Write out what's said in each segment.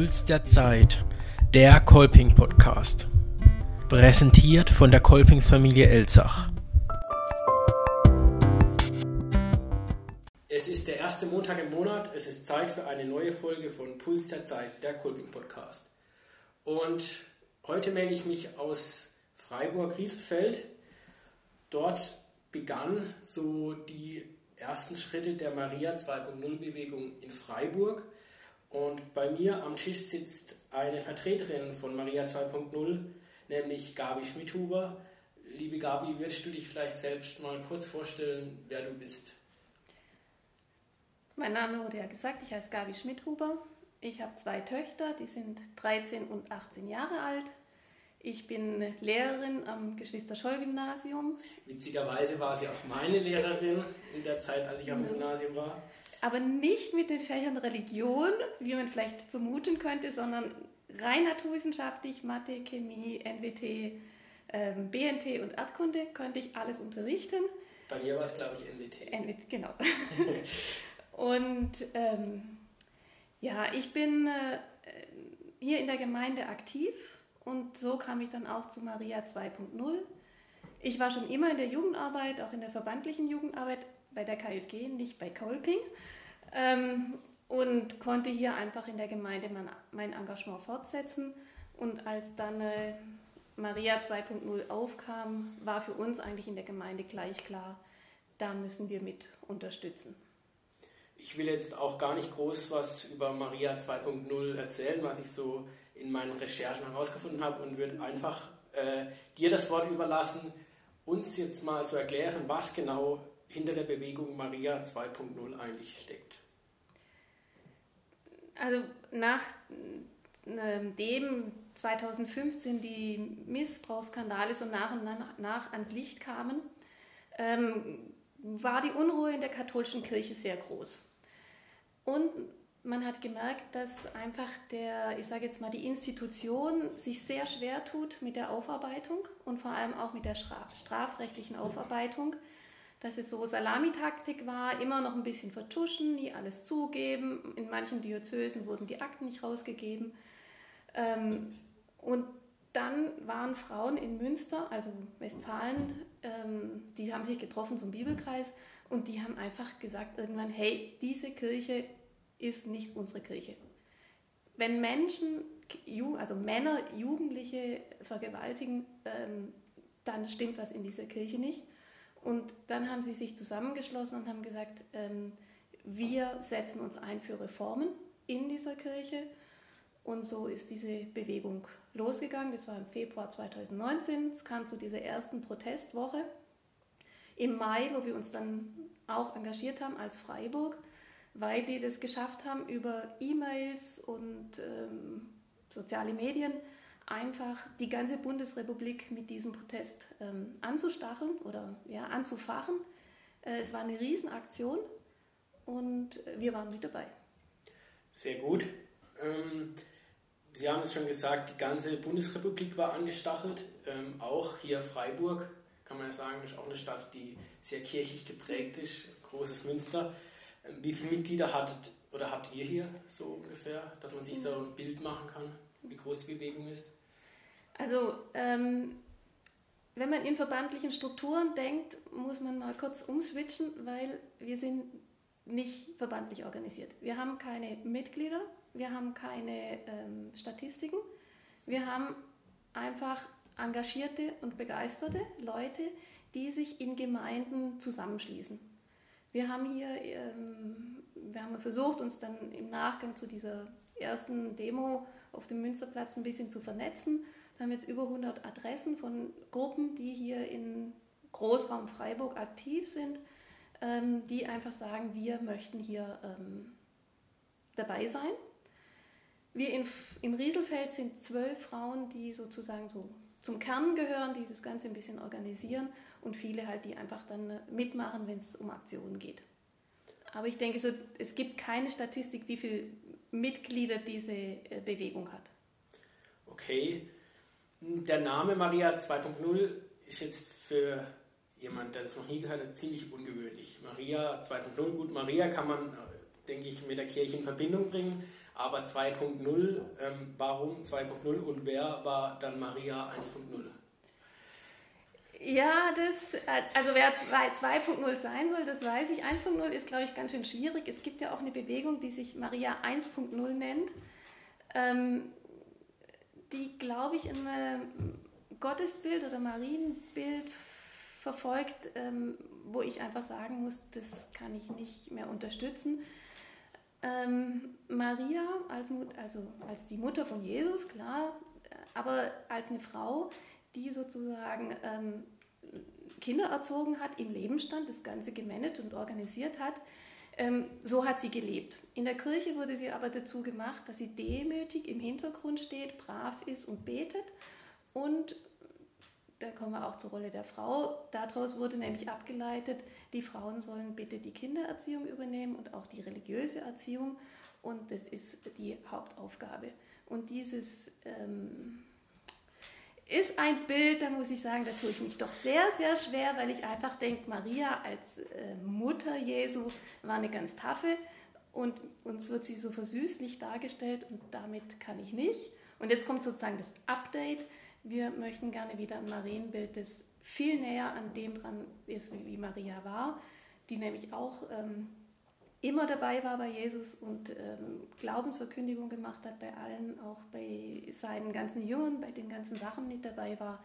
Puls der Zeit, der Kolping Podcast. Präsentiert von der Kolpingsfamilie Elzach. Es ist der erste Montag im Monat. Es ist Zeit für eine neue Folge von Puls der Zeit, der Kolping Podcast. Und heute melde ich mich aus Freiburg-Riesenfeld. Dort begann so die ersten Schritte der Maria 2.0 Bewegung in Freiburg. Und bei mir am Tisch sitzt eine Vertreterin von Maria 2.0, nämlich Gabi Schmidhuber. Liebe Gabi, würdest du dich vielleicht selbst mal kurz vorstellen, wer du bist? Mein Name wurde ja gesagt, ich heiße Gabi Schmidhuber. Ich habe zwei Töchter, die sind 13 und 18 Jahre alt. Ich bin Lehrerin am Geschwister-Scholl-Gymnasium. Witzigerweise war sie auch meine Lehrerin in der Zeit, als ich dem Gymnasium war. Aber nicht mit den Fächern Religion, wie man vielleicht vermuten könnte, sondern rein naturwissenschaftlich, Mathe, Chemie, NWT, ähm, BNT und Erdkunde konnte ich alles unterrichten. Bei mir war es, glaube ich, NWT. NWT, genau. und ähm, ja, ich bin äh, hier in der Gemeinde aktiv und so kam ich dann auch zu Maria 2.0. Ich war schon immer in der Jugendarbeit, auch in der verbandlichen Jugendarbeit bei der KJG, nicht bei Kolping. Ähm, und konnte hier einfach in der Gemeinde mein, mein Engagement fortsetzen. Und als dann äh, Maria 2.0 aufkam, war für uns eigentlich in der Gemeinde gleich klar, da müssen wir mit unterstützen. Ich will jetzt auch gar nicht groß was über Maria 2.0 erzählen, was ich so in meinen Recherchen herausgefunden habe und würde einfach äh, dir das Wort überlassen, uns jetzt mal zu erklären, was genau hinter der Bewegung Maria 2.0 eigentlich steckt. Also nachdem 2015 die Missbrauchsskandale so nach und nach ans Licht kamen, ähm, war die Unruhe in der katholischen Kirche sehr groß. Und man hat gemerkt, dass einfach der, ich sage jetzt mal, die Institution sich sehr schwer tut mit der Aufarbeitung und vor allem auch mit der strafrechtlichen Aufarbeitung. Dass es so Salamitaktik war, immer noch ein bisschen vertuschen, nie alles zugeben. In manchen Diözesen wurden die Akten nicht rausgegeben. Ähm, und dann waren Frauen in Münster, also Westfalen, ähm, die haben sich getroffen zum Bibelkreis und die haben einfach gesagt irgendwann, hey, diese Kirche ist nicht unsere Kirche. Wenn Menschen, also Männer, Jugendliche vergewaltigen, ähm, dann stimmt was in dieser Kirche nicht. Und dann haben sie sich zusammengeschlossen und haben gesagt, ähm, wir setzen uns ein für Reformen in dieser Kirche. Und so ist diese Bewegung losgegangen. Das war im Februar 2019. Es kam zu dieser ersten Protestwoche. Im Mai, wo wir uns dann auch engagiert haben als Freiburg, weil die das geschafft haben, über E-Mails und ähm, soziale Medien einfach die ganze Bundesrepublik mit diesem Protest ähm, anzustacheln oder ja, anzufachen. Äh, es war eine Riesenaktion und wir waren mit dabei. Sehr gut. Ähm, Sie haben es schon gesagt, die ganze Bundesrepublik war angestachelt. Ähm, auch hier Freiburg, kann man ja sagen, ist auch eine Stadt, die sehr kirchlich geprägt ist, großes Münster. Ähm, wie viele Mitglieder hattet oder habt ihr hier so ungefähr, dass man sich so ein Bild machen kann, wie groß die Bewegung ist? Also, ähm, wenn man in verbandlichen Strukturen denkt, muss man mal kurz umswitchen, weil wir sind nicht verbandlich organisiert. Wir haben keine Mitglieder, wir haben keine ähm, Statistiken, wir haben einfach engagierte und begeisterte Leute, die sich in Gemeinden zusammenschließen. Wir haben hier, ähm, wir haben versucht, uns dann im Nachgang zu dieser ersten Demo auf dem Münsterplatz ein bisschen zu vernetzen. Wir haben jetzt über 100 Adressen von Gruppen, die hier in Großraum Freiburg aktiv sind, ähm, die einfach sagen, wir möchten hier ähm, dabei sein. Wir in, im Rieselfeld sind zwölf Frauen, die sozusagen so zum Kern gehören, die das Ganze ein bisschen organisieren und viele halt, die einfach dann äh, mitmachen, wenn es um Aktionen geht. Aber ich denke, so, es gibt keine Statistik, wie viele Mitglieder diese äh, Bewegung hat. Okay. Der Name Maria 2.0 ist jetzt für jemand, der das noch nie gehört hat, ziemlich ungewöhnlich. Maria 2.0, gut, Maria kann man, äh, denke ich, mit der Kirche in Verbindung bringen, Aber 2.0, ähm, warum 2.0 und wer war dann Maria 1.0? Ja, das, also wer 2.0 sein soll, das weiß ich. 1.0 ist, glaube ich, ganz schön schwierig. Es gibt ja auch eine Bewegung, die sich Maria 1.0 nennt, ähm, die, glaube ich, ein Gottesbild oder Marienbild verfolgt, ähm, wo ich einfach sagen muss, das kann ich nicht mehr unterstützen. Ähm, Maria als, Mut, also als die Mutter von Jesus, klar, aber als eine Frau, die sozusagen ähm, Kinder erzogen hat, im Leben stand, das Ganze gemanagt und organisiert hat. Ähm, so hat sie gelebt. In der Kirche wurde sie aber dazu gemacht, dass sie demütig im Hintergrund steht, brav ist und betet. Und da kommen wir auch zur Rolle der Frau. Daraus wurde nämlich abgeleitet, die Frauen sollen bitte die Kindererziehung übernehmen und auch die religiöse Erziehung. Und das ist die Hauptaufgabe. Und dieses ähm, ist ein Bild, da muss ich sagen, da tue ich mich doch sehr, sehr schwer, weil ich einfach denke, Maria als äh, Mutter Jesu war eine ganz taffe und uns wird sie so versüßlich dargestellt und damit kann ich nicht. Und jetzt kommt sozusagen das Update. Wir möchten gerne wieder ein Marienbild, das viel näher an dem dran ist, wie Maria war, die nämlich auch ähm, immer dabei war bei Jesus und ähm, Glaubensverkündigung gemacht hat bei allen, auch bei seinen ganzen Jüngern, bei den ganzen Sachen nicht dabei war.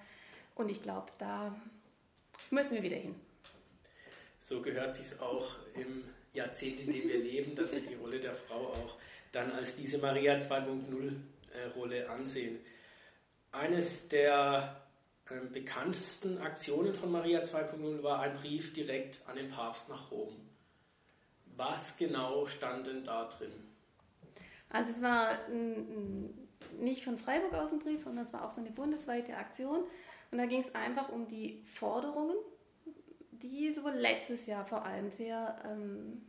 Und ich glaube, da müssen wir wieder hin. So gehört sich auch im Jahrzehnt, in dem wir leben, dass wir die Rolle der Frau auch dann als diese Maria 2.0 äh, Rolle ansehen. Eines der äh, bekanntesten Aktionen von Maria 2.0 war ein Brief direkt an den Papst nach Rom. Was genau stand denn da drin? Also es war nicht von Freiburg aus ein Brief, sondern es war auch so eine bundesweite Aktion. Und da ging es einfach um die Forderungen, die so letztes Jahr vor allem sehr ähm,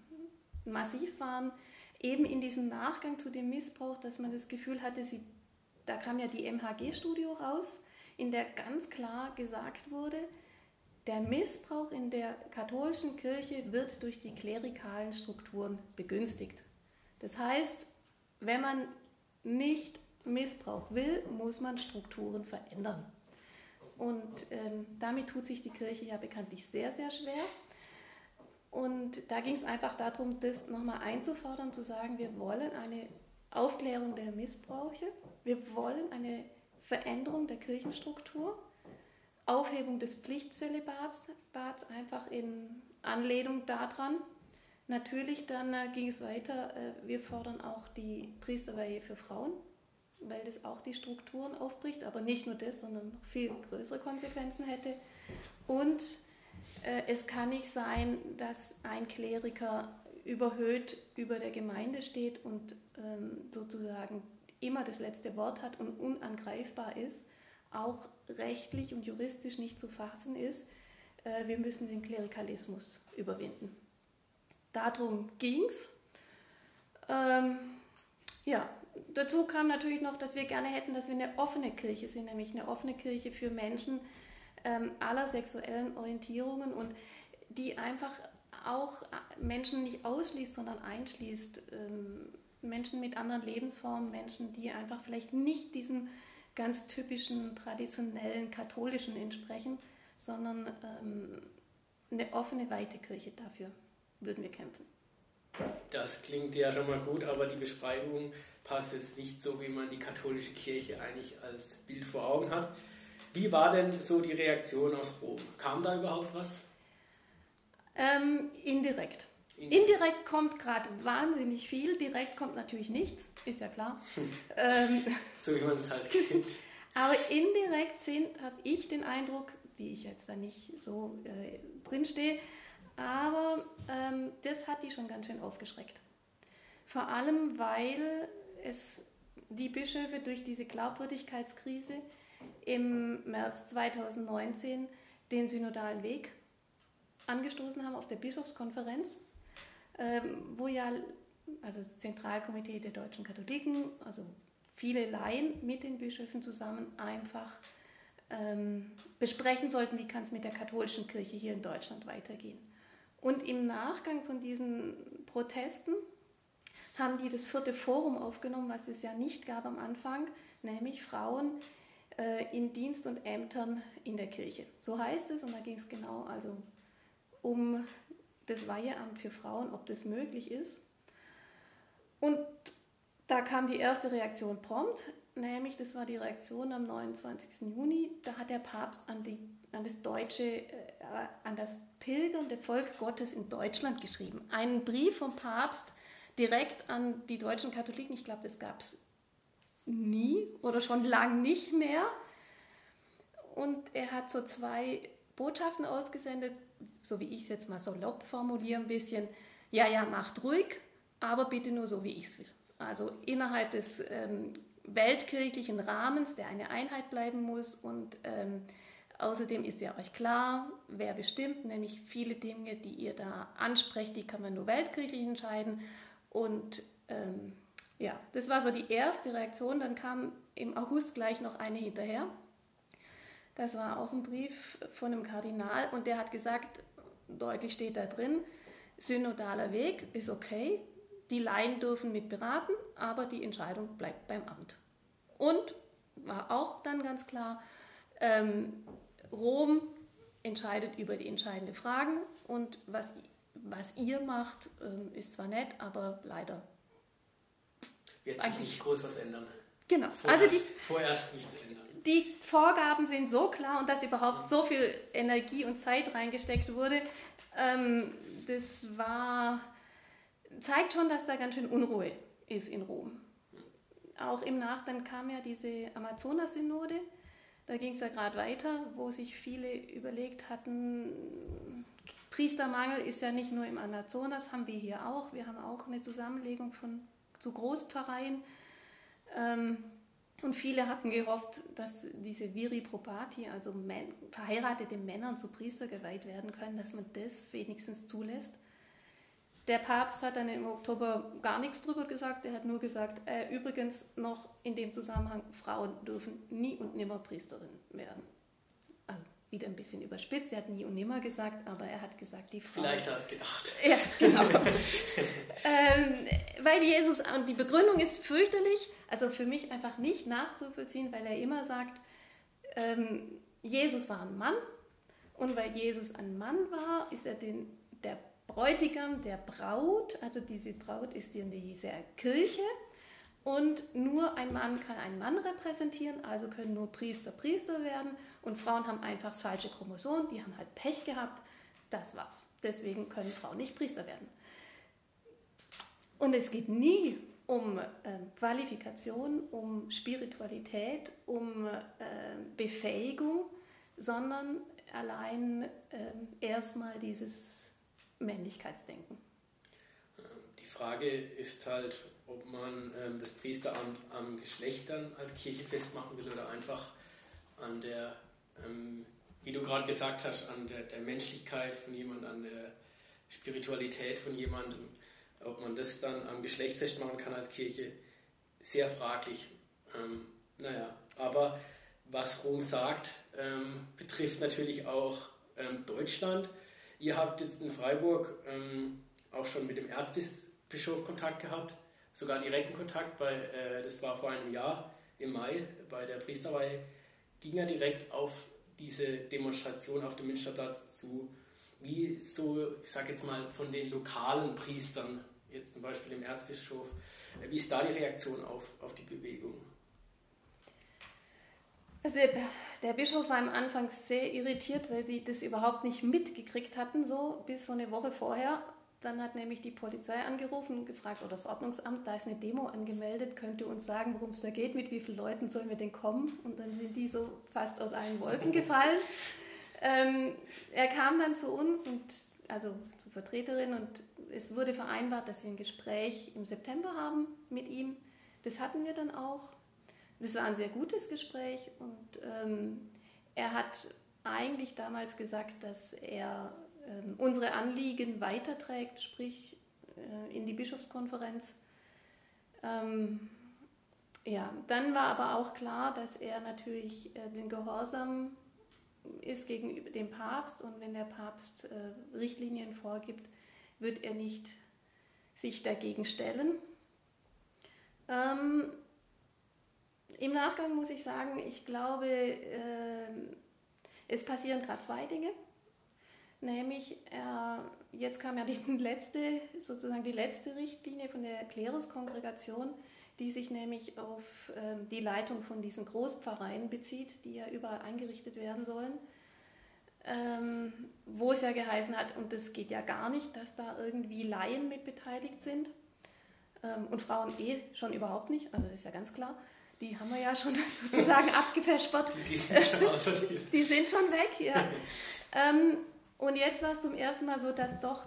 massiv waren, eben in diesem Nachgang zu dem Missbrauch, dass man das Gefühl hatte, sie, da kam ja die MHG-Studie raus, in der ganz klar gesagt wurde, der Missbrauch in der katholischen Kirche wird durch die klerikalen Strukturen begünstigt. Das heißt, wenn man nicht Missbrauch will, muss man Strukturen verändern. Und ähm, damit tut sich die Kirche ja bekanntlich sehr, sehr schwer. Und da ging es einfach darum, das nochmal einzufordern, zu sagen, wir wollen eine Aufklärung der Missbräuche, wir wollen eine Veränderung der Kirchenstruktur Aufhebung des Pflichtzölibats einfach in Anlehnung daran. Natürlich dann äh, ging es weiter, äh, wir fordern auch die Priesterweihe für Frauen, weil das auch die Strukturen aufbricht, aber nicht nur das, sondern noch viel größere Konsequenzen hätte. Und äh, es kann nicht sein, dass ein Kleriker überhöht über der Gemeinde steht und ähm, sozusagen immer das letzte Wort hat und unangreifbar ist auch rechtlich und juristisch nicht zu fassen ist. Äh, wir müssen den Klerikalismus überwinden. Darum ging es. Ähm, ja, dazu kam natürlich noch, dass wir gerne hätten, dass wir eine offene Kirche sind, nämlich eine offene Kirche für Menschen ähm, aller sexuellen Orientierungen und die einfach auch Menschen nicht ausschließt, sondern einschließt. Ähm, Menschen mit anderen Lebensformen, Menschen, die einfach vielleicht nicht diesem ganz typischen traditionellen katholischen entsprechen, sondern ähm, eine offene, weite Kirche. Dafür würden wir kämpfen. Das klingt ja schon mal gut, aber die Beschreibung passt jetzt nicht so, wie man die katholische Kirche eigentlich als Bild vor Augen hat. Wie war denn so die Reaktion aus Rom? Kam da überhaupt was? Ähm, indirekt. Indirekt kommt gerade wahnsinnig viel, direkt kommt natürlich nichts, ist ja klar. ähm, so wie man es halt kennt. Aber indirekt sind, habe ich den Eindruck, die ich jetzt da nicht so äh, drinstehe, aber ähm, das hat die schon ganz schön aufgeschreckt. Vor allem, weil es die Bischöfe durch diese Glaubwürdigkeitskrise im März 2019 den synodalen Weg angestoßen haben auf der Bischofskonferenz wo ja also das Zentralkomitee der deutschen Katholiken, also viele Laien mit den Bischöfen zusammen einfach ähm, besprechen sollten, wie kann es mit der katholischen Kirche hier in Deutschland weitergehen. Und im Nachgang von diesen Protesten haben die das vierte Forum aufgenommen, was es ja nicht gab am Anfang, nämlich Frauen äh, in Dienst und Ämtern in der Kirche. So heißt es und da ging es genau also um das Weiheamt für Frauen, ob das möglich ist. Und da kam die erste Reaktion prompt, nämlich das war die Reaktion am 29. Juni. Da hat der Papst an, die, an das deutsche, äh, an das pilgernde Volk Gottes in Deutschland geschrieben. Einen Brief vom Papst direkt an die deutschen Katholiken. Ich glaube, das gab es nie oder schon lang nicht mehr. Und er hat so zwei Botschaften ausgesendet, so wie ich es jetzt mal salopp formuliere, ein bisschen, ja, ja, macht ruhig, aber bitte nur so, wie ich es will. Also innerhalb des ähm, weltkirchlichen Rahmens, der eine Einheit bleiben muss und ähm, außerdem ist ja euch klar, wer bestimmt, nämlich viele Dinge, die ihr da ansprecht, die kann man nur weltkirchlich entscheiden und ähm, ja, das war so die erste Reaktion. Dann kam im August gleich noch eine hinterher. Das war auch ein Brief von einem Kardinal und der hat gesagt, deutlich steht da drin, synodaler Weg ist okay, die Laien dürfen mit beraten, aber die Entscheidung bleibt beim Amt. Und war auch dann ganz klar, ähm, Rom entscheidet über die entscheidenden Fragen und was, was ihr macht, ähm, ist zwar nett, aber leider. Wird sich nicht groß was ändern. Genau. Vorerst, also die, vorerst nichts ändern. Die Vorgaben sind so klar und dass überhaupt so viel Energie und Zeit reingesteckt wurde, ähm, das war zeigt schon, dass da ganz schön Unruhe ist in Rom. Auch im Nachgang kam ja diese Amazonas-Synode. Da ging es ja gerade weiter, wo sich viele überlegt hatten, Priestermangel ist ja nicht nur im Amazonas, haben wir hier auch. Wir haben auch eine Zusammenlegung von zu Großpfarreien. Ähm, und viele hatten gehofft, dass diese Viri Probati, also verheiratete Männer zu Priester geweiht werden können, dass man das wenigstens zulässt. Der Papst hat dann im Oktober gar nichts drüber gesagt. Er hat nur gesagt, äh, übrigens noch in dem Zusammenhang, Frauen dürfen nie und nimmer Priesterin werden. Also wieder ein bisschen überspitzt. Er hat nie und nimmer gesagt, aber er hat gesagt, die Frauen. Vielleicht hat er es gedacht. Ja, genau. ähm, weil Jesus, und die Begründung ist fürchterlich, also für mich einfach nicht nachzuvollziehen, weil er immer sagt, ähm, Jesus war ein Mann und weil Jesus ein Mann war, ist er den, der Bräutigam der Braut, also diese Braut ist in dieser Kirche und nur ein Mann kann einen Mann repräsentieren, also können nur Priester Priester werden und Frauen haben einfach das falsche Chromosom, die haben halt Pech gehabt, das war's. Deswegen können Frauen nicht Priester werden. Und es geht nie um äh, Qualifikation, um Spiritualität, um äh, Befähigung, sondern allein äh, erstmal dieses Männlichkeitsdenken. Die Frage ist halt, ob man ähm, das Priesteramt am Geschlecht dann als Kirche festmachen will oder einfach an der, ähm, wie du gerade gesagt hast, an der, der Menschlichkeit von jemandem, an der Spiritualität von jemandem. Ob man das dann am Geschlecht festmachen kann als Kirche, sehr fraglich. Ähm, naja, aber was Rom sagt, ähm, betrifft natürlich auch ähm, Deutschland. Ihr habt jetzt in Freiburg ähm, auch schon mit dem Erzbischof Kontakt gehabt, sogar direkten Kontakt, bei, äh, das war vor einem Jahr im Mai bei der Priesterweihe, ging er direkt auf diese Demonstration auf dem Münsterplatz zu, wie so, ich sage jetzt mal, von den lokalen Priestern, jetzt zum Beispiel dem Erzbischof, äh, wie ist da die Reaktion auf, auf die Bewegung? Also der Bischof war am Anfang sehr irritiert, weil sie das überhaupt nicht mitgekriegt hatten, so bis so eine Woche vorher. Dann hat nämlich die Polizei angerufen und gefragt, oder das Ordnungsamt, da ist eine Demo angemeldet, könnt ihr uns sagen, worum es da geht, mit wie vielen Leuten sollen wir denn kommen? Und dann sind die so fast aus allen Wolken gefallen. Ähm, er kam dann zu uns und also zur Vertreterin und es wurde vereinbart, dass wir ein Gespräch im September haben mit ihm. Das hatten wir dann auch. Das war ein sehr gutes Gespräch und ähm, er hat eigentlich damals gesagt, dass er ähm, unsere Anliegen weiterträgt, sprich äh, in die Bischofskonferenz. Ähm, ja, dann war aber auch klar, dass er natürlich äh, den Gehorsam ist gegenüber dem Papst und wenn der Papst äh, Richtlinien vorgibt, wird er nicht sich dagegen stellen. Ähm, Im Nachgang muss ich sagen, ich glaube, äh, es passieren gerade zwei Dinge. Nämlich, äh, jetzt kam ja die letzte, sozusagen die letzte Richtlinie von der Kleruskongregation, die sich nämlich auf äh, die Leitung von diesen Großpfarreien bezieht, die ja überall eingerichtet werden sollen. Ähm, wo es ja geheißen hat, und das geht ja gar nicht, dass da irgendwie Laien mit beteiligt sind. Ähm, und Frauen eh schon überhaupt nicht, also das ist ja ganz klar. Die haben wir ja schon sozusagen abgefespert. Die sind schon außerdem. Die sind schon weg, ja. ähm, und jetzt war es zum ersten Mal so, dass doch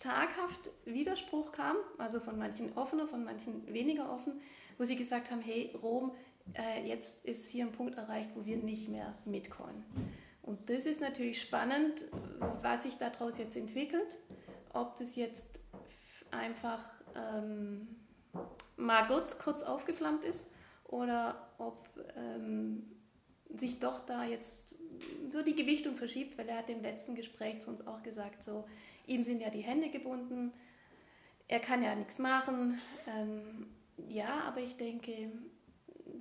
zaghaft Widerspruch kam, also von manchen offener, von manchen weniger offen, wo sie gesagt haben, hey Rom, äh, jetzt ist hier ein Punkt erreicht, wo wir nicht mehr mitkommen. Und das ist natürlich spannend, was sich daraus jetzt entwickelt, ob das jetzt einfach ähm, mal kurz, kurz aufgeflammt ist oder ob ähm, sich doch da jetzt so die Gewichtung verschiebt, weil er hat im letzten Gespräch zu uns auch gesagt, so ihm sind ja die Hände gebunden, er kann ja nichts machen. Ähm, ja, aber ich denke,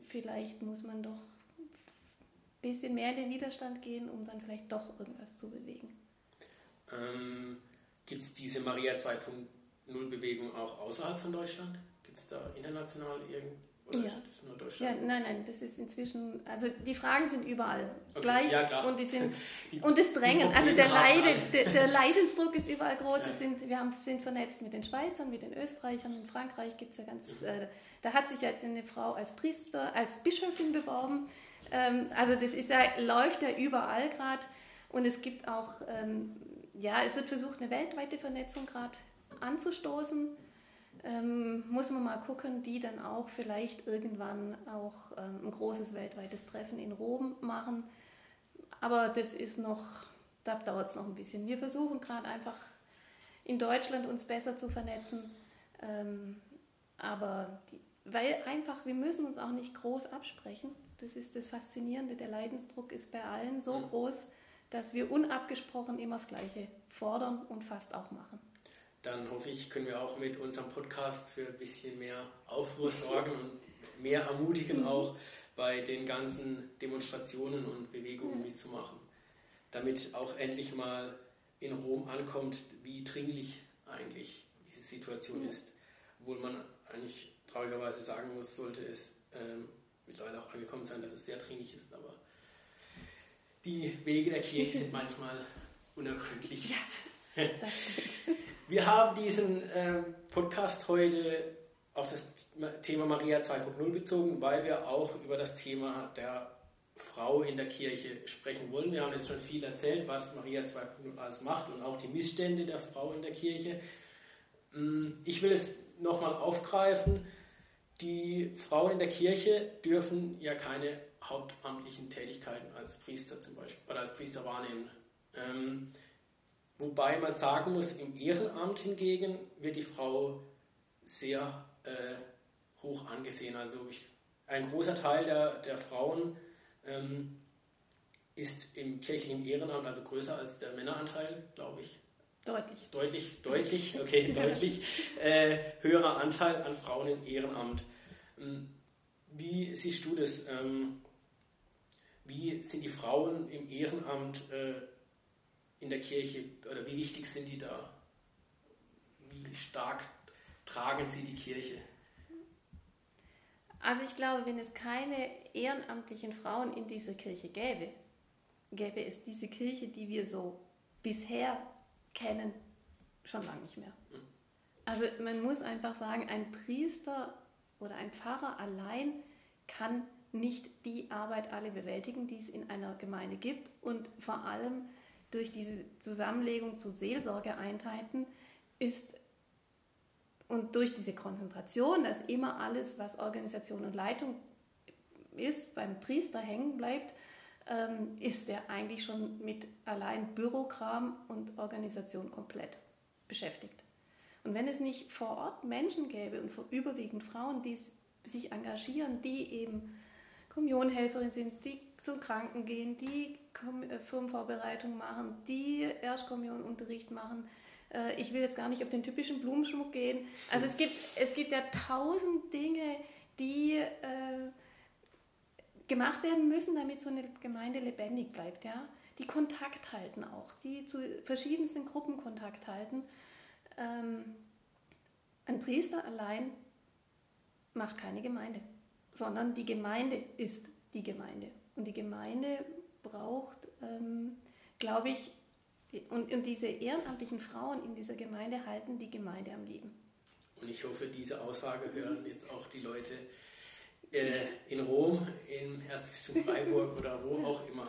vielleicht muss man doch ein bisschen mehr in den Widerstand gehen, um dann vielleicht doch irgendwas zu bewegen. Ähm, Gibt es diese Maria 2.0 Bewegung auch außerhalb von Deutschland? Gibt es da international irgend oder ja. ist das nur Deutschland? Ja, nein, nein, das ist inzwischen, also die Fragen sind überall okay. gleich ja, und die sind die, und das Drängen, also der, Leide, der, der, Leidensdruck ist überall groß. Ja. Sind, wir haben, sind vernetzt mit den Schweizern, mit den Österreichern, in Frankreich gibt es ja ganz, mhm. äh, da hat sich jetzt eine Frau als Priester, als Bischöfin beworben. Ähm, also das ist ja, läuft ja überall gerade und es gibt auch, ähm, ja, es wird versucht, eine weltweite Vernetzung gerade anzustoßen ähm, muss man mal gucken, die dann auch vielleicht irgendwann auch ähm, ein großes weltweites Treffen in Rom machen. Aber das ist noch, da dauert es noch ein bisschen. Wir versuchen gerade einfach in Deutschland uns besser zu vernetzen. Ähm, aber die, weil einfach, wir müssen uns auch nicht groß absprechen. Das ist das Faszinierende. Der Leidensdruck ist bei allen so mhm. groß, dass wir unabgesprochen immer das Gleiche fordern und fast auch machen dann hoffe ich, können wir auch mit unserem Podcast für ein bisschen mehr Aufruhr sorgen und mehr ermutigen, auch bei den ganzen Demonstrationen und Bewegungen mitzumachen, damit auch endlich mal in Rom ankommt, wie dringlich eigentlich diese Situation ist. Obwohl man eigentlich traurigerweise sagen muss, sollte es ähm, mittlerweile auch angekommen sein, dass es sehr dringlich ist, aber die Wege der Kirche sind manchmal unergründlich. Ja, das stimmt. Wir haben diesen äh, Podcast heute auf das Thema Maria 2.0 bezogen, weil wir auch über das Thema der Frau in der Kirche sprechen wollen. Wir haben jetzt schon viel erzählt, was Maria 2.0 alles macht und auch die Missstände der Frau in der Kirche. Mm, ich will es nochmal aufgreifen. Die Frauen in der Kirche dürfen ja keine hauptamtlichen Tätigkeiten als Priester zum Beispiel oder als Priester wahrnehmen. Wobei man sagen muss, im Ehrenamt hingegen wird die Frau sehr äh, hoch angesehen. Also ich, ein großer Teil der, der Frauen ähm, ist im kirchlichen Ehrenamt, also größer als der Männeranteil, glaube ich. Deutlich. Deutlich, deutlich, okay, deutlich äh, höherer Anteil an Frauen im Ehrenamt. Ähm, wie siehst du das? Ähm, wie sind die Frauen im Ehrenamt äh, in der Kirche oder wie wichtig sind die da? Wie stark tragen sie die Kirche? Also ich glaube, wenn es keine ehrenamtlichen Frauen in dieser Kirche gäbe, gäbe es diese Kirche, die wir so bisher kennen, schon lange nicht mehr. Hm. Also man muss einfach sagen, ein Priester oder ein Pfarrer allein kann nicht die Arbeit alle bewältigen, die es in einer Gemeinde gibt und vor allem durch diese Zusammenlegung zu Seelsorgeeinheiten ist und durch diese Konzentration, dass immer alles, was Organisation und Leitung ist, beim Priester hängen bleibt, ähm, ist er eigentlich schon mit allein Bürokram und Organisation komplett beschäftigt. Und wenn es nicht vor Ort Menschen gäbe und überwiegend Frauen, die sich engagieren, die eben Kommunionhelferin sind, die zu Kranken gehen, die äh, Firmenvorbereitung machen, die Erstkommunionunterricht machen, Äh, ich will jetzt gar nicht auf den typischen Blumenschmuck gehen. Also es gibt, es gibt ja tausend Dinge, die äh, gemacht werden müssen, damit so eine Gemeinde lebendig bleibt. Ja? Die Kontakt halten auch, die zu verschiedensten Gruppen Kontakt halten. Ähm, ein Priester allein macht keine Gemeinde, sondern die Gemeinde ist die Gemeinde. Und die Gemeinde braucht, ähm, glaube ich, und, und diese ehrenamtlichen Frauen in dieser Gemeinde halten die Gemeinde am Leben. Und ich hoffe, diese Aussage hören jetzt auch die Leute äh, in Rom, im Erzbistum Freiburg oder wo auch immer.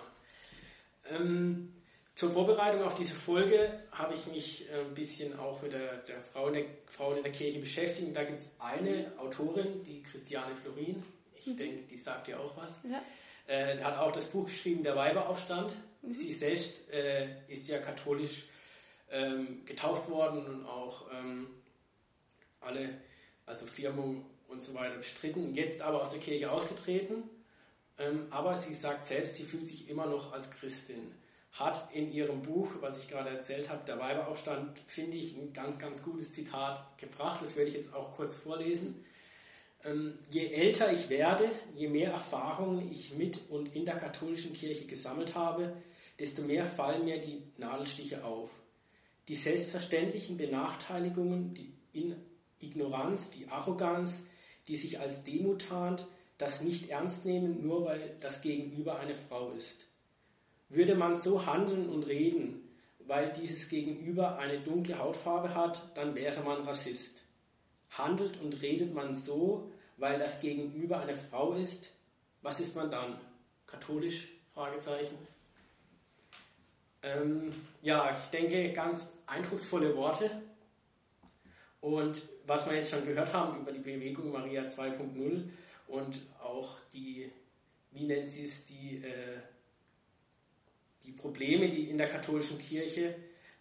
Ähm, zur Vorbereitung auf diese Folge habe ich mich äh, ein bisschen auch mit der, der Frauen, der, Frauen in der Kirche beschäftigt. Da gibt es eine Autorin, die Christiane Florin. Ich mhm. denke, die sagt ja auch was. Ja. Äh, hat auch das Buch geschrieben, Der Weiberaufstand. Mhm. Sie selbst äh, ist ja katholisch ähm, getauft worden und auch ähm, alle, also Firmung und so weiter bestritten, jetzt aber aus der Kirche ausgetreten. Ähm, aber sie sagt selbst, sie fühlt sich immer noch als Christin. Hat in ihrem Buch, was ich gerade erzählt habe, der Weiberaufstand, finde ich ein ganz, ganz gutes Zitat gebracht. Das werde ich jetzt auch kurz vorlesen. Ähm, je älter ich werde, je mehr Erfahrungen ich mit und in der katholischen Kirche gesammelt habe, desto mehr fallen mir die Nadelstiche auf. Die selbstverständlichen Benachteiligungen, die Ignoranz, die Arroganz, die sich als Demut tarnt, das nicht ernst nehmen, nur weil das Gegenüber eine Frau ist. Würde man so handeln und reden, weil dieses Gegenüber eine dunkle Hautfarbe hat, dann wäre man Rassist. Handelt und redet man so, weil das Gegenüber eine Frau ist, was ist man dann? Katholisch? Fragezeichen. Ähm, ja, ich denke, ganz eindrucksvolle Worte. Und was wir jetzt schon gehört haben über die Bewegung Maria 2.0 und auch die, wie nennt sie es, die, äh, die Probleme, die in der katholischen Kirche,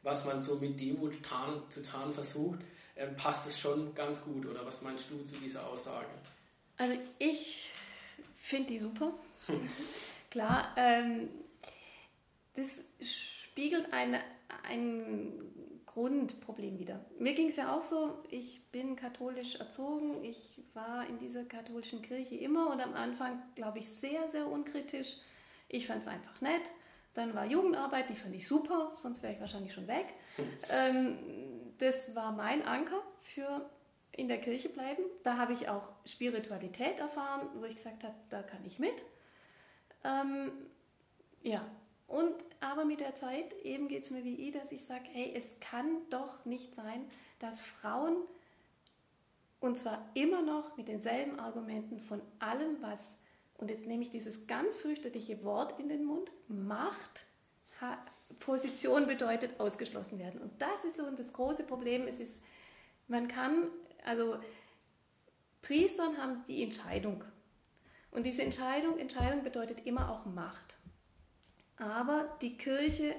was man so mit Demut tarn, zu tarnen versucht, passt es schon ganz gut. Oder was meinst du zu dieser Aussage? Also ich finde die super. Klar, ähm, das spiegelt eine, ein Grundproblem wieder. Mir ging es ja auch so, ich bin katholisch erzogen, ich war in dieser katholischen Kirche immer und am Anfang, glaube ich, sehr, sehr unkritisch. Ich fand es einfach nett. Dann war Jugendarbeit, die fand ich super, sonst wäre ich wahrscheinlich schon weg. ähm, das war mein Anker für in der Kirche bleiben. Da habe ich auch Spiritualität erfahren, wo ich gesagt habe, da kann ich mit. Ähm, ja, und aber mit der Zeit, eben geht es mir wie ich, dass ich sage, hey, es kann doch nicht sein, dass Frauen, und zwar immer noch mit denselben Argumenten von allem, was, und jetzt nehme ich dieses ganz fürchterliche Wort in den Mund, Macht, Position bedeutet, ausgeschlossen werden. Und das ist so das große Problem. Es ist, man kann, also Priestern haben die Entscheidung. Und diese Entscheidung, Entscheidung bedeutet immer auch Macht. Aber die Kirche,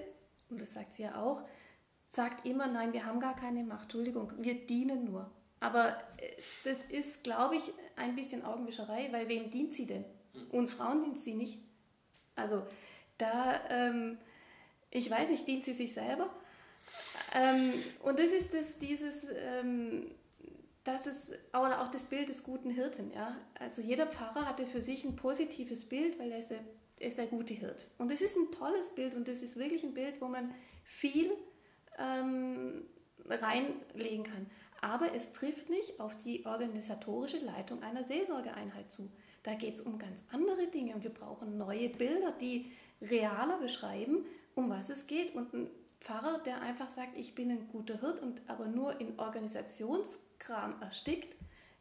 und das sagt sie ja auch, sagt immer, nein, wir haben gar keine Macht, Entschuldigung, wir dienen nur. Aber äh, das ist, glaube ich, ein bisschen Augenwischerei, weil wem dient sie denn? Hm. Uns Frauen dient sie nicht. Also da, ähm, ich weiß nicht, dient sie sich selber? Ähm, und das ist das, dieses, ähm, das ist oder auch das Bild des guten Hirten. Ja? Also jeder Pfarrer hatte für sich ein positives Bild, weil er ist der ist der gute Hirt. Und das ist ein tolles Bild und das ist wirklich ein Bild, wo man viel ähm, reinlegen kann. Aber es trifft nicht auf die organisatorische Leitung einer Seelsorgeeinheit zu. Da geht es um ganz andere Dinge und wir brauchen neue Bilder, die realer beschreiben, um was es geht. Und ein Pfarrer, der einfach sagt, ich bin ein guter Hirt und aber nur in Organisationskram erstickt,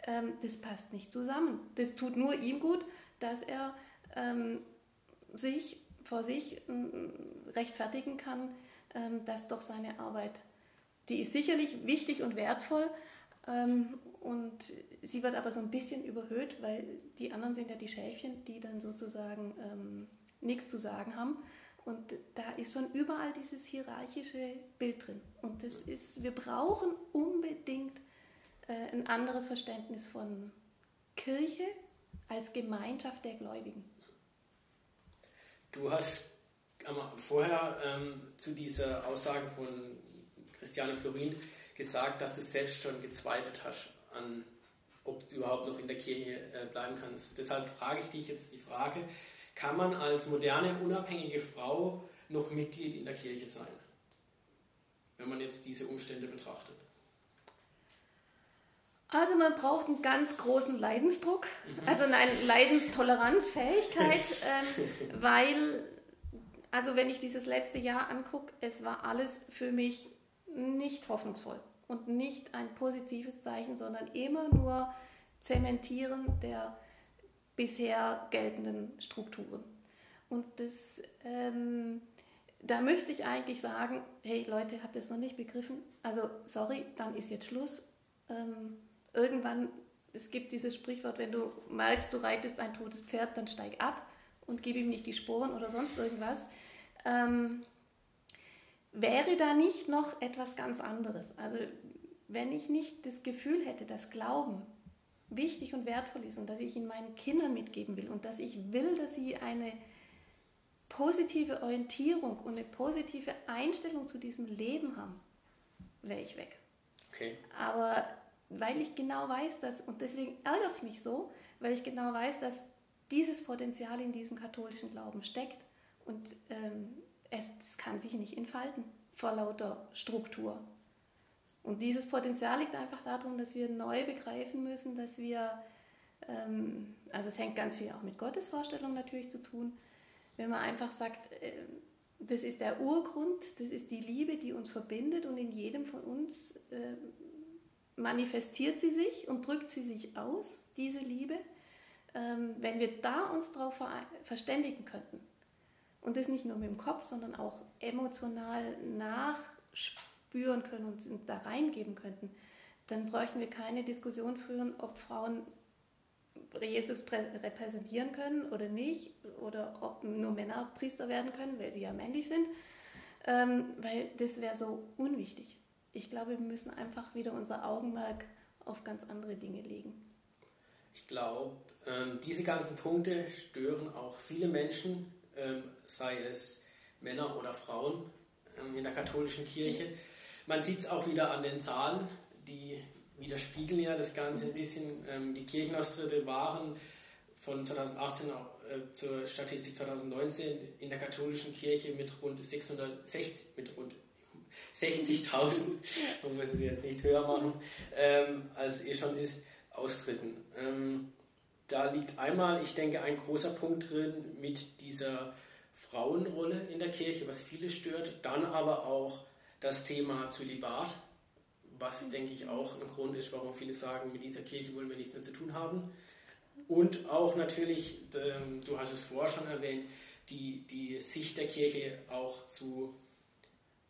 ähm, das passt nicht zusammen. Das tut nur ihm gut, dass er ähm, sich vor sich ähm, rechtfertigen kann, ähm, dass doch seine Arbeit, die ist sicherlich wichtig und wertvoll ähm, und sie wird aber so ein bisschen überhöht, weil die anderen sind ja die Schäfchen, die dann sozusagen nichts zu sagen haben. Und da ist schon überall dieses hierarchische Bild drin. Und das ist, wir brauchen unbedingt äh, ein anderes Verständnis von Kirche als Gemeinschaft der Gläubigen. Du hast vorher ähm, zu dieser Aussage von Christiane Florin gesagt, dass du selbst schon gezweifelt hast an, ob du überhaupt noch in der Kirche äh, bleiben kannst. Deshalb frage ich dich jetzt die Frage, kann man als moderne, unabhängige Frau noch Mitglied in der Kirche sein? Wenn man jetzt diese Umstände betrachtet. Also man braucht einen ganz großen Leidensdruck, mhm. also eine Leidenstoleranzfähigkeit, ähm, weil, also wenn ich dieses letzte Jahr angucke, es war alles für mich nicht hoffnungsvoll und nicht ein positives Zeichen, sondern immer nur Zementieren der bisher geltenden Strukturen. Und das, ähm, da müsste ich eigentlich sagen, hey Leute, habt ihr es noch nicht begriffen? Also sorry, dann ist jetzt Schluss. Ähm, irgendwann, es gibt dieses Sprichwort, wenn du merkst, du reitest ein totes Pferd, dann steig ab und gib ihm nicht die Sporen oder sonst irgendwas. Ähm, wäre da nicht noch etwas ganz anderes? Also wenn ich nicht das Gefühl hätte, dass Glauben wichtig und wertvoll ist und dass ich ihn meinen Kindern mitgeben will und dass ich will, dass sie eine positive Orientierung und eine positive Einstellung zu diesem Leben haben, wäre ich weg. Okay. Aber weil ich genau weiß, dass, und deswegen ärgert es mich so, weil ich genau weiß, dass dieses Potenzial in diesem katholischen Glauben steckt und ähm, es, es kann sich nicht entfalten vor lauter Struktur. Und dieses Potenzial liegt einfach darum, dass wir neu begreifen müssen, dass wir, ähm, also es hängt ganz viel auch mit Gottes Vorstellung natürlich zu tun, wenn man einfach sagt, äh, das ist der Urgrund, das ist die Liebe, die uns verbindet und in jedem von uns äh, manifestiert sie sich und drückt sie sich aus, diese Liebe, ähm, wenn wir da uns darauf verständigen könnten und das nicht nur mit dem Kopf, sondern auch emotional nachspüren können und da reingeben könnten, dann bräuchten wir keine Diskussion führen, ob Frauen Jesus repräsentieren können oder nicht, oder ob nur Männer Priester werden können, weil sie ja männlich sind, ähm, weil das wäre so unwichtig ich glaube, wir müssen einfach wieder unser Augenmerk auf ganz andere Dinge legen. Ich glaube, ähm, diese ganzen Punkte stören auch viele Menschen, ähm, sei es Männer oder Frauen ähm, in der katholischen Kirche. Man sieht es auch wieder an den Zahlen, die widerspiegeln ja das Ganze ein bisschen. Ähm, die Kirchenaustritte waren von 2018 auch, äh, zur Statistik 2019 in der katholischen Kirche mit rund 660, mit rund 60.000, man muss es jetzt nicht höher machen, ähm, als es eh schon ist, austreten. Ähm, da liegt einmal, ich denke, ein großer Punkt drin mit dieser Frauenrolle in der Kirche, was viele stört. Dann aber auch das Thema Zölibat, was, denke ich, auch ein Grund ist, warum viele sagen, mit dieser Kirche wollen wir nichts mehr zu tun haben. Und auch natürlich, ähm, du hast es vorher schon erwähnt, die, die Sicht der Kirche auch zu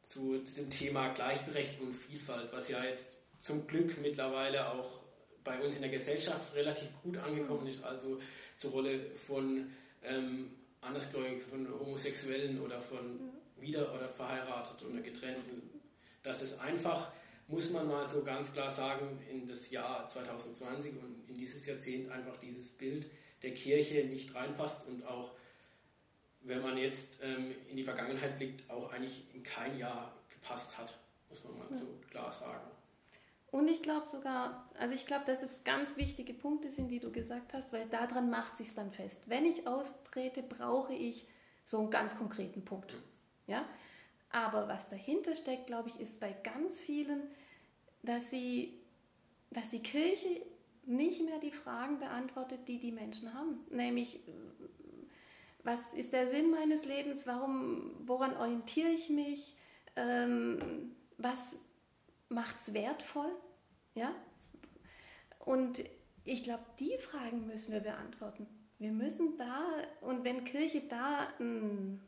zu diesem Thema Gleichberechtigung und Vielfalt, was ja jetzt zum Glück mittlerweile auch bei uns in der Gesellschaft relativ gut angekommen ist, also zur Rolle von ähm, Andersgläubigen, von Homosexuellen oder von wieder- oder verheirateten oder getrennten, dass es einfach, muss man mal so ganz klar sagen, in das Jahr 2020 und in dieses Jahrzehnt einfach dieses Bild der Kirche nicht reinpasst und auch wenn man jetzt ähm, in die Vergangenheit blickt, auch eigentlich in kein Jahr gepasst hat, muss man mal ja. so klar sagen. Und ich glaube sogar, also ich glaube, dass es ganz wichtige Punkte sind, die du gesagt hast, weil daran macht sich dann fest. Wenn ich austrete, brauche ich so einen ganz konkreten Punkt. Ja? Aber was dahinter steckt, glaube ich, ist bei ganz vielen, dass sie, dass die Kirche nicht mehr die Fragen beantwortet, die die Menschen haben. Nämlich, was ist der Sinn meines Lebens, warum, woran orientiere ich mich, ähm, was macht es wertvoll, ja? Und ich glaube, die Fragen müssen wir beantworten. Wir müssen da, und wenn Kirche da hm,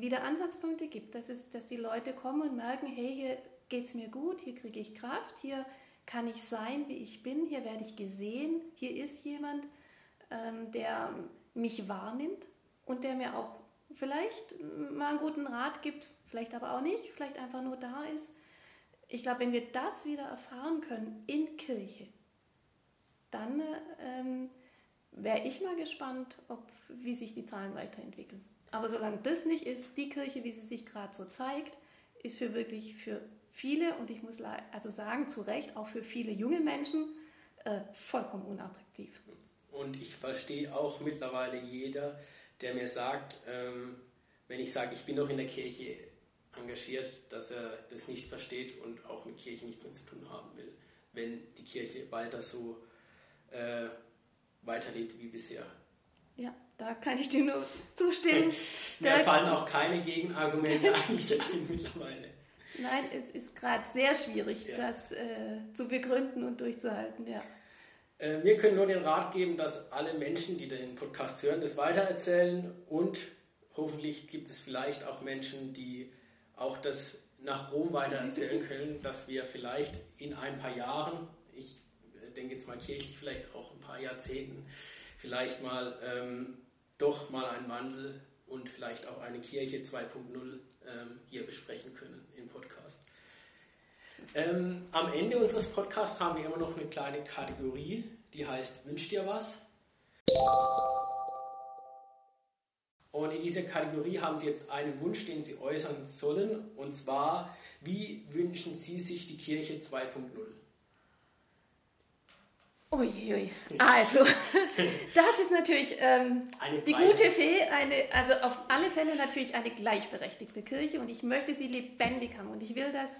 wieder Ansatzpunkte gibt, dass, es, dass die Leute kommen und merken, hey, hier geht es mir gut, hier kriege ich Kraft, hier kann ich sein, wie ich bin, hier werde ich gesehen, hier ist jemand, ähm, der mich wahrnimmt und der mir auch vielleicht mal einen guten Rat gibt, vielleicht aber auch nicht, vielleicht einfach nur da ist. Ich glaube, wenn wir das wieder erfahren können in Kirche, dann ähm, wäre ich mal gespannt, ob, wie sich die Zahlen weiterentwickeln. Aber solange das nicht ist, die Kirche, wie sie sich gerade so zeigt, ist für wirklich für viele, und ich muss also sagen, zu Recht, auch für viele junge Menschen äh, vollkommen unattraktiv. Und ich verstehe auch mittlerweile jeder, der mir sagt, ähm, wenn ich sage, ich bin noch in der Kirche engagiert, dass er das nicht versteht und auch mit Kirche nichts mehr zu tun haben will, wenn die Kirche weiter so äh, weiterlebt wie bisher. Ja, da kann ich dir nur zustimmen. Mir fallen auch keine Gegenargumente eigentlich ein mittlerweile. Nein, es ist gerade sehr schwierig, ja. das äh, zu begründen und durchzuhalten, ja. Äh, wir können nur den Rat geben, dass alle Menschen, die den Podcast hören, das weitererzählen und hoffentlich gibt es vielleicht auch Menschen, die auch das nach Rom weitererzählen können, dass wir vielleicht in ein paar Jahren, ich denke jetzt mal kirchlich vielleicht auch ein paar Jahrzehnten, vielleicht mal ähm, doch mal einen Wandel und vielleicht auch eine Kirche 2.0 ähm, hier besprechen können im Podcast. Ähm, am Ende unseres Podcasts haben wir immer noch eine kleine Kategorie, die heißt Wünsch dir was? Und in dieser Kategorie haben Sie jetzt einen Wunsch, den Sie äußern sollen, und zwar, wie wünschen Sie sich die Kirche 2.0? Uiui. Also, das ist natürlich ähm, die gute Fee, eine, also auf alle Fälle natürlich eine gleichberechtigte Kirche und ich möchte sie lebendig haben und ich will, dass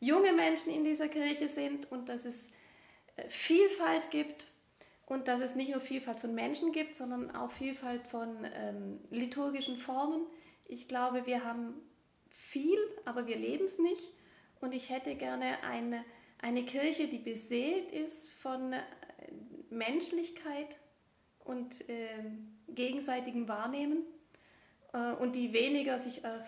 junge Menschen in dieser Kirche sind und dass es äh, Vielfalt gibt und dass es nicht nur Vielfalt von Menschen gibt, sondern auch Vielfalt von ähm, liturgischen Formen. Ich glaube, wir haben viel, aber wir leben es nicht und ich hätte gerne eine, eine Kirche, die beseelt ist von Menschlichkeit und äh, gegenseitigem Wahrnehmen äh, und die weniger sich äh,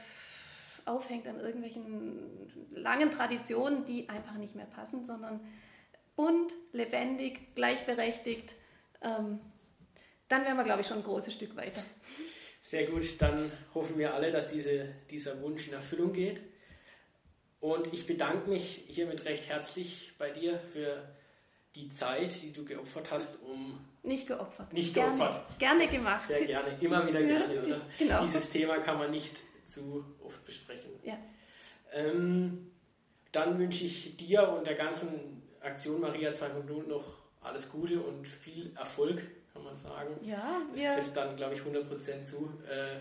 aufhängt an irgendwelchen langen Traditionen, die einfach nicht mehr passen, sondern bunt, lebendig, gleichberechtigt. Ähm, dann wären wir, glaube ich, schon ein großes Stück weiter. Sehr gut, dann hoffen wir alle, dass diese, dieser Wunsch in Erfüllung geht. Und ich bedanke mich hiermit recht herzlich bei dir für die Zeit, die du geopfert hast, um. Nicht geopfert. Nicht geopfert. Gerne, gerne gemacht. Sehr gerne, immer wieder gerne, oder? genau. Dieses Thema kann man nicht zu oft besprechen. Ja. Ähm, dann wünsche ich dir und der ganzen Aktion Maria 2.0 noch alles Gute und viel Erfolg, kann man sagen. Ja, das trifft dann, glaube ich, 100% zu. Äh,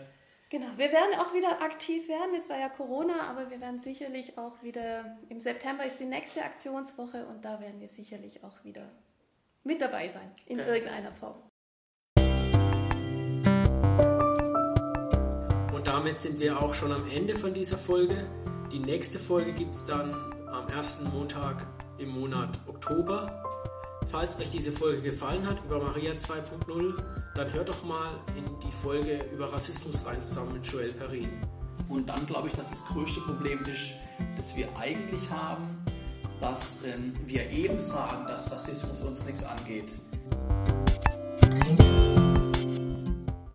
Genau, wir werden auch wieder aktiv werden. Jetzt war ja Corona, aber wir werden sicherlich auch wieder, im September ist die nächste Aktionswoche und da werden wir sicherlich auch wieder mit dabei sein, in Perfekt. irgendeiner Form. Und damit sind wir auch schon am Ende von dieser Folge. Die nächste Folge gibt es dann am ersten Montag im Monat Oktober. Falls euch diese Folge gefallen hat über Maria 2.0, dann hört doch mal in die Folge über Rassismus rein zusammen mit Joel Perrin. Und dann glaube ich, dass das größte Problem ist, das wir eigentlich haben, dass ähm, wir eben sagen, dass Rassismus uns nichts angeht.